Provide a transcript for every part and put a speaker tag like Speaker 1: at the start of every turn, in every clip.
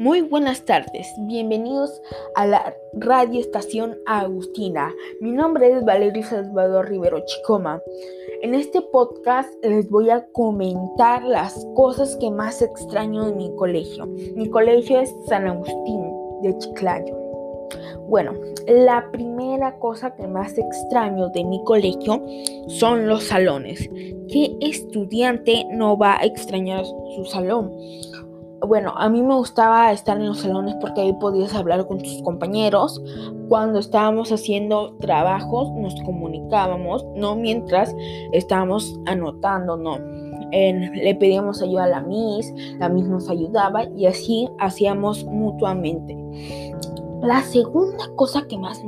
Speaker 1: Muy buenas tardes, bienvenidos a la radio estación Agustina. Mi nombre es Valerio Salvador Rivero Chicoma. En este podcast les voy a comentar las cosas que más extraño de mi colegio. Mi colegio es San Agustín de Chiclayo. Bueno, la primera cosa que más extraño de mi colegio son los salones. ¿Qué estudiante no va a extrañar su salón? Bueno, a mí me gustaba estar en los salones porque ahí podías hablar con tus compañeros. Cuando estábamos haciendo trabajos nos comunicábamos, no mientras estábamos anotando, no. le pedíamos ayuda a la Miss, la Miss nos ayudaba y así hacíamos mutuamente. La segunda cosa que más,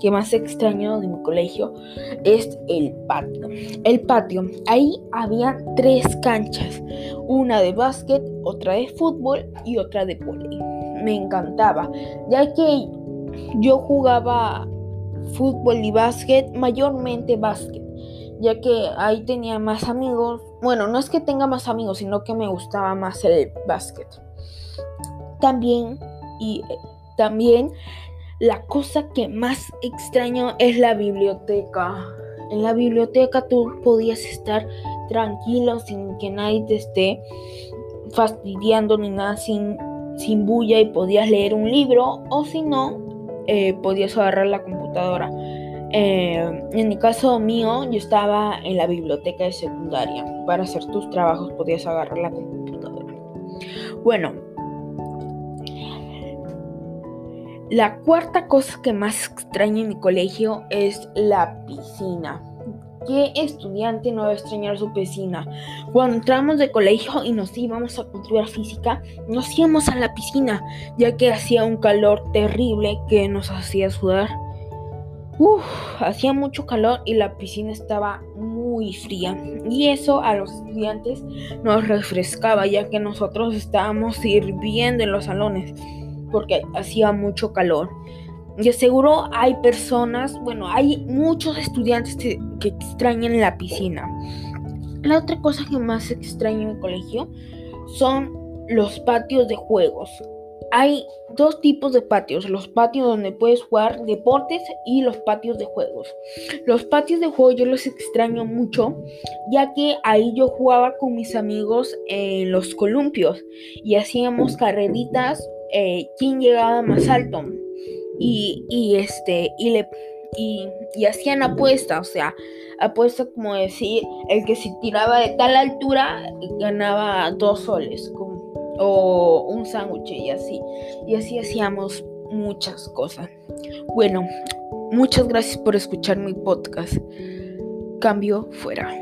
Speaker 1: que más extraño de mi colegio es el patio. El patio, ahí había tres canchas, una de básquet, otra de fútbol y otra de voleibol. Me encantaba, ya que yo jugaba fútbol y básquet, mayormente básquet, ya que ahí tenía más amigos. Bueno, no es que tenga más amigos, sino que me gustaba más el básquet. También y también la cosa que más extraño es la biblioteca. En la biblioteca tú podías estar tranquilo sin que nadie te esté fastidiando ni nada, sin, sin bulla y podías leer un libro o si no, eh, podías agarrar la computadora. Eh, en mi caso mío, yo estaba en la biblioteca de secundaria. Para hacer tus trabajos podías agarrar la computadora. Bueno, La cuarta cosa que más extraño en mi colegio es la piscina. ¿Qué estudiante no va a extrañar su piscina? Cuando entramos de colegio y nos íbamos a cultura física, nos íbamos a la piscina, ya que hacía un calor terrible que nos hacía sudar. Uf, hacía mucho calor y la piscina estaba muy fría. Y eso a los estudiantes nos refrescaba, ya que nosotros estábamos hirviendo en los salones porque hacía mucho calor. Y seguro hay personas, bueno, hay muchos estudiantes que, extrañan la piscina. La otra cosa que más extraño en el colegio son los patios de juegos. Hay dos tipos de patios, los patios donde puedes jugar deportes y los patios de juegos. Los patios de juegos yo los extraño mucho, ya que ahí yo jugaba con mis amigos en los columpios y hacíamos carreritas eh, quién llegaba más alto. Y, este, y le y, hacían apuestas, o sea, apuesta como decir, el que se tiraba de tal altura ganaba dos soles o un sándwich y así. Y así hacíamos muchas cosas. Bueno, muchas gracias por escuchar mi podcast. Cambio fuera.